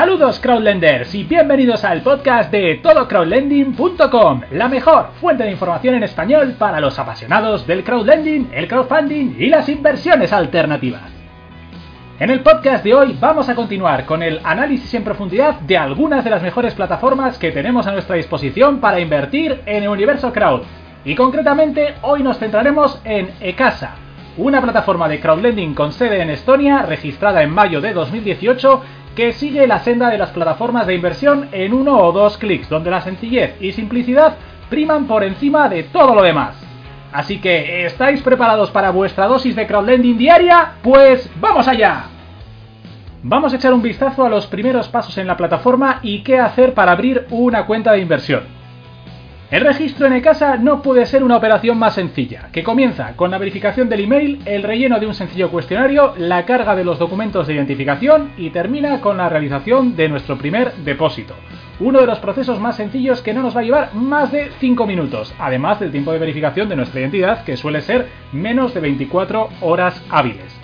Saludos crowdlenders y bienvenidos al podcast de todocrowdlending.com, la mejor fuente de información en español para los apasionados del crowdlending, el crowdfunding y las inversiones alternativas. En el podcast de hoy vamos a continuar con el análisis en profundidad de algunas de las mejores plataformas que tenemos a nuestra disposición para invertir en el universo crowd. Y concretamente hoy nos centraremos en Ecasa, una plataforma de crowdlending con sede en Estonia, registrada en mayo de 2018 que sigue la senda de las plataformas de inversión en uno o dos clics, donde la sencillez y simplicidad priman por encima de todo lo demás. Así que, ¿estáis preparados para vuestra dosis de crowdlending diaria? Pues vamos allá. Vamos a echar un vistazo a los primeros pasos en la plataforma y qué hacer para abrir una cuenta de inversión. El registro en casa no puede ser una operación más sencilla, que comienza con la verificación del email, el relleno de un sencillo cuestionario, la carga de los documentos de identificación y termina con la realización de nuestro primer depósito. Uno de los procesos más sencillos que no nos va a llevar más de 5 minutos, además del tiempo de verificación de nuestra identidad que suele ser menos de 24 horas hábiles.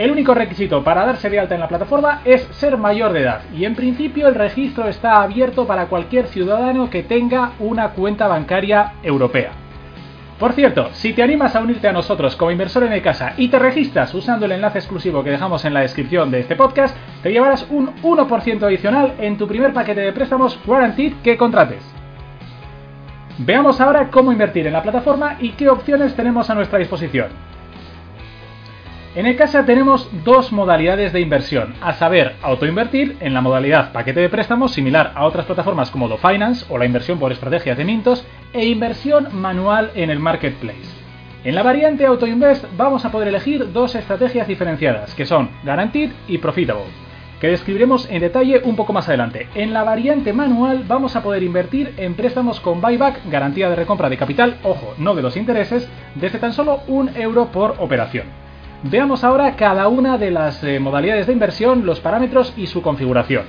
El único requisito para darse de alta en la plataforma es ser mayor de edad y en principio el registro está abierto para cualquier ciudadano que tenga una cuenta bancaria europea. Por cierto, si te animas a unirte a nosotros como inversor en el casa y te registras usando el enlace exclusivo que dejamos en la descripción de este podcast, te llevarás un 1% adicional en tu primer paquete de préstamos Guaranteed que contrates. Veamos ahora cómo invertir en la plataforma y qué opciones tenemos a nuestra disposición. En el casa tenemos dos modalidades de inversión, a saber, autoinvertir en la modalidad paquete de préstamos similar a otras plataformas como Finance o la inversión por estrategias de Mintos e inversión manual en el marketplace. En la variante Autoinvest vamos a poder elegir dos estrategias diferenciadas, que son Guaranteed y Profitable, que describiremos en detalle un poco más adelante. En la variante manual vamos a poder invertir en préstamos con buyback, garantía de recompra de capital, ojo, no de los intereses, desde tan solo un euro por operación. Veamos ahora cada una de las eh, modalidades de inversión, los parámetros y su configuración.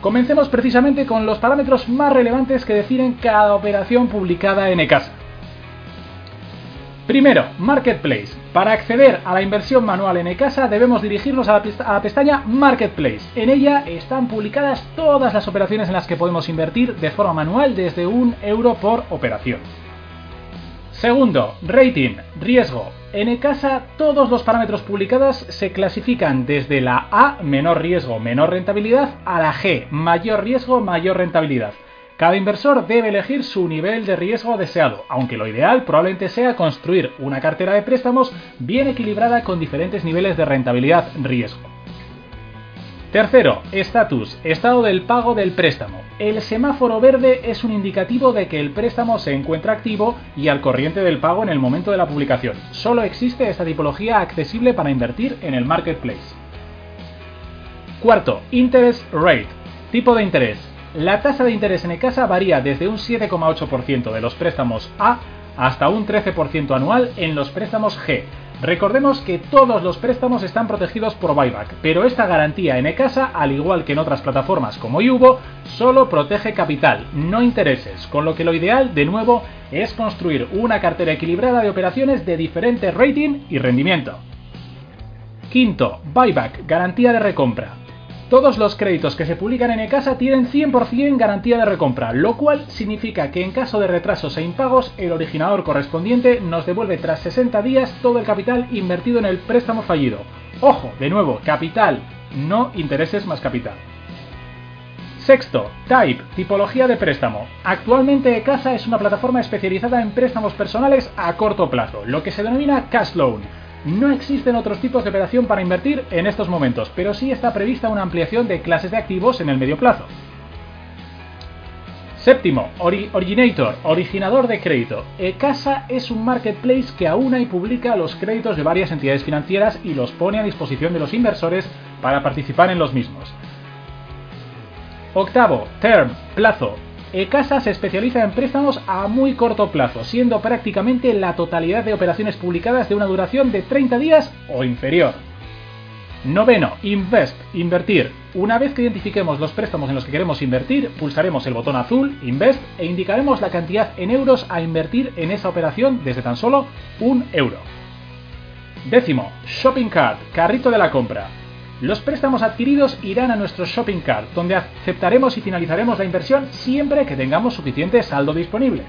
Comencemos precisamente con los parámetros más relevantes que definen cada operación publicada en ECASA. Primero, Marketplace. Para acceder a la inversión manual en ECASA debemos dirigirnos a la, pestaña Marketplace. En ella están publicadas todas las operaciones en las que podemos invertir de forma manual desde un euro por operación. Segundo, rating, riesgo. En ECASA todos los parámetros publicados se clasifican desde la A, menor riesgo, menor rentabilidad, a la G, mayor riesgo, mayor rentabilidad. Cada inversor debe elegir su nivel de riesgo deseado, aunque lo ideal probablemente sea construir una cartera de préstamos bien equilibrada con diferentes niveles de rentabilidad-riesgo. Tercero, estatus, estado del pago del préstamo. El semáforo verde es un indicativo de que el préstamo se encuentra activo y al corriente del pago en el momento de la publicación. Solo existe esta tipología accesible para invertir en el marketplace. Cuarto, interest rate, tipo de interés. La tasa de interés en casa varía desde un 7,8% de los préstamos A hasta un 13% anual en los préstamos G, Recordemos que todos los préstamos están protegidos por buyback, pero esta garantía en ECASA, al igual que en otras plataformas como Yubo, solo protege capital, no intereses, con lo que lo ideal, de nuevo, es construir una cartera equilibrada de operaciones de diferente rating y rendimiento. Quinto, buyback, garantía de recompra. Todos los créditos que se publican en ECASA tienen 100% garantía de recompra, lo cual significa que en caso de retrasos e impagos, el originador correspondiente nos devuelve tras 60 días todo el capital invertido en el préstamo fallido. Ojo, de nuevo, capital, no intereses más capital. Sexto, Type, tipología de préstamo. Actualmente ECASA es una plataforma especializada en préstamos personales a corto plazo, lo que se denomina cash loan no existen otros tipos de operación para invertir en estos momentos, pero sí está prevista una ampliación de clases de activos en el medio plazo. Séptimo, Originator, originador de crédito. eCasa es un marketplace que aúna y publica los créditos de varias entidades financieras y los pone a disposición de los inversores para participar en los mismos. Octavo, Term, plazo. eCasa se especializa en préstamos a muy corto plazo, siendo prácticamente la totalidad de operaciones publicadas de una duración de 30 días o inferior. Noveno, Invest, invertir. Una vez que identifiquemos los préstamos en los que queremos invertir, pulsaremos el botón azul, Invest, e indicaremos la cantidad en euros a invertir en esa operación desde tan solo un euro. Décimo, Shopping Cart, carrito de la compra. Los préstamos adquiridos irán a nuestro Shopping Cart, donde aceptaremos y finalizaremos la inversión siempre que tengamos suficiente saldo disponible.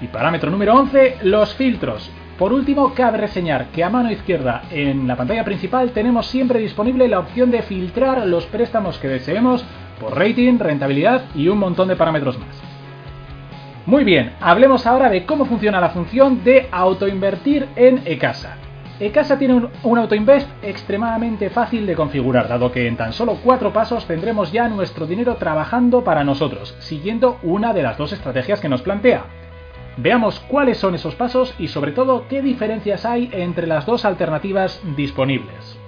Y parámetro número 11, los filtros. Por último, cabe reseñar que a mano izquierda en la pantalla principal tenemos siempre disponible la opción de filtrar los préstamos que deseemos por rating, rentabilidad y un montón de parámetros más. Muy bien, hablemos ahora de cómo funciona la función de autoinvertir en eCasa. eCasa tiene un, un autoinvest extremadamente fácil de configurar, dado que en tan solo cuatro pasos tendremos ya nuestro dinero trabajando para nosotros, siguiendo una de las dos estrategias que nos plantea, Veamos cuáles son esos pasos y sobre todo qué diferencias hay entre las dos alternativas disponibles.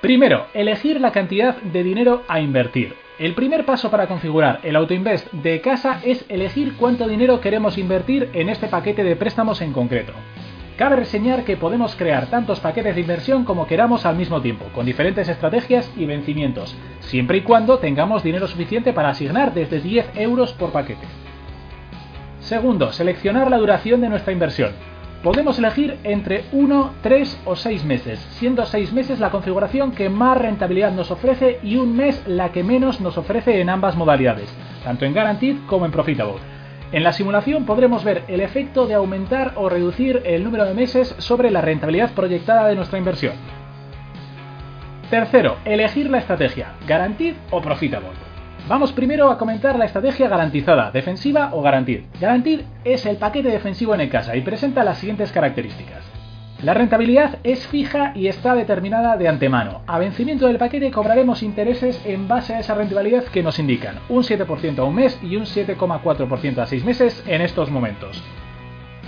Primero, elegir la cantidad de dinero a invertir. El primer paso para configurar el AutoInvest de casa es elegir cuánto dinero queremos invertir en este paquete de préstamos en concreto. Cabe reseñar que podemos crear tantos paquetes de inversión como queramos al mismo tiempo, con diferentes estrategias y vencimientos, siempre y cuando tengamos dinero suficiente para asignar desde 10 euros por paquete. Segundo, seleccionar la duración de nuestra inversión. Podemos elegir entre 1, 3 o 6 meses, siendo 6 meses la configuración que más rentabilidad nos ofrece y un mes la que menos nos ofrece en ambas modalidades, tanto en Guaranteed como en Profitable. En la simulación podremos ver el efecto de aumentar o reducir el número de meses sobre la rentabilidad proyectada de nuestra inversión. Tercero, elegir la estrategia, Guaranteed o Profitable. Vamos primero a comentar la estrategia garantizada, defensiva o Guaranteed. Guaranteed es el paquete defensivo en casa y presenta las siguientes características. La rentabilidad es fija y está determinada de antemano. A vencimiento del paquete cobraremos intereses en base a esa rentabilidad que nos indican, un 7% a un mes y un 7,4% a 6 meses en estos momentos.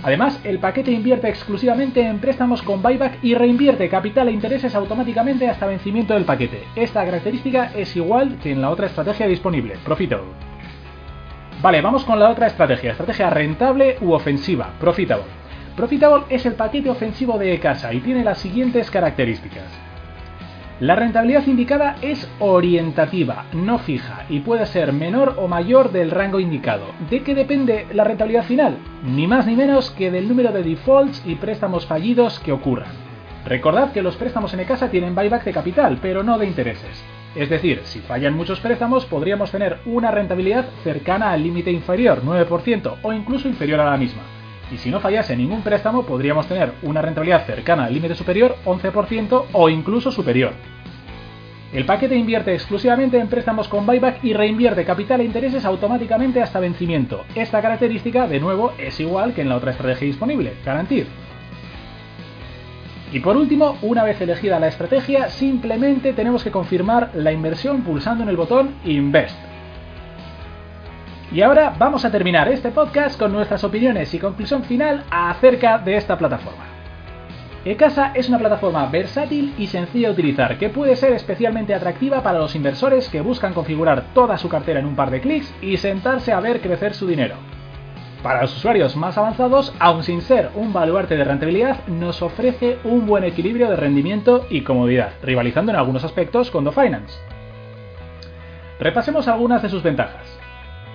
Además, el paquete invierte exclusivamente en préstamos con buyback y reinvierte capital e intereses automáticamente hasta vencimiento del paquete. Esta característica es igual que en la otra estrategia disponible, Profitable. Vale, vamos con la otra estrategia, estrategia rentable u ofensiva, Profitable. Profitable es el paquete ofensivo de casa y tiene las siguientes características. La rentabilidad indicada es orientativa, no fija, y puede ser menor o mayor del rango indicado. ¿De qué depende la rentabilidad final? Ni más ni menos que del número de defaults y préstamos fallidos que ocurran. Recordad que los préstamos en casa tienen buyback de capital, pero no de intereses. Es decir, si fallan muchos préstamos, podríamos tener una rentabilidad cercana al límite inferior, 9%, o incluso inferior a la misma y si no fallase ningún préstamo podríamos tener una rentabilidad cercana al límite superior, 11% o incluso superior. El paquete invierte exclusivamente en préstamos con buyback y reinvierte capital e intereses automáticamente hasta vencimiento. Esta característica, de nuevo, es igual que en la otra estrategia disponible, Guaranteed. Y por último, una vez elegida la estrategia, simplemente tenemos que confirmar la inversión pulsando en el botón Invest. Y ahora vamos a terminar este podcast con nuestras opiniones y conclusión final acerca de esta plataforma. eCasa es una plataforma versátil y sencilla de utilizar que puede ser especialmente atractiva para los inversores que buscan configurar toda su cartera en un par de clics y sentarse a ver crecer su dinero. Para los usuarios más avanzados, aun sin ser un baluarte de rentabilidad, nos ofrece un buen equilibrio de rendimiento y comodidad, rivalizando en algunos aspectos con Finance. Repasemos algunas de sus ventajas.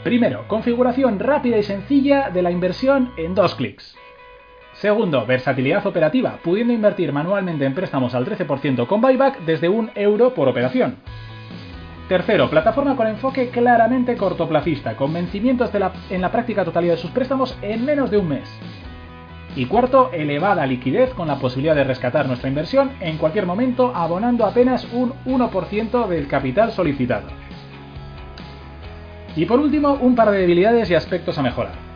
Primero, configuración rápida y sencilla de la inversión en dos clics. Segundo, versatilidad operativa, pudiendo invertir manualmente en préstamos al 13% con buyback desde un euro por operación. Tercero, plataforma con enfoque claramente cortoplacista, con vencimientos en la práctica totalidad de sus préstamos en menos de un mes. Y cuarto, elevada liquidez con la posibilidad de rescatar nuestra inversión en cualquier momento abonando apenas un 1% del capital solicitado. Y por último, un par de debilidades y aspectos a mejorar.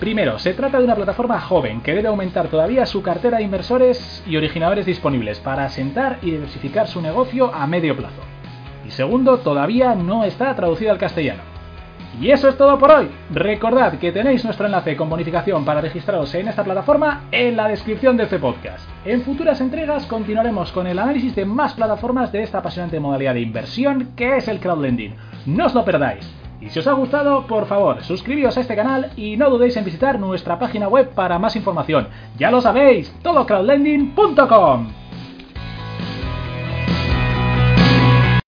Primero, se trata de una plataforma joven que debe aumentar todavía su cartera de inversores y originadores disponibles para asentar y diversificar su negocio a medio plazo. Y segundo, todavía no está traducida al castellano. Y eso es todo por hoy. Recordad que tenéis nuestro enlace con bonificación para registraros en esta plataforma en la descripción de este podcast. En futuras entregas continuaremos con el análisis de más plataformas de esta apasionante modalidad de inversión que es el crowdlending. No os lo perdáis. Y si os ha gustado, por favor, suscribíos a este canal y no dudéis en visitar nuestra página web para más información. Ya lo sabéis, todocrowdlending.com.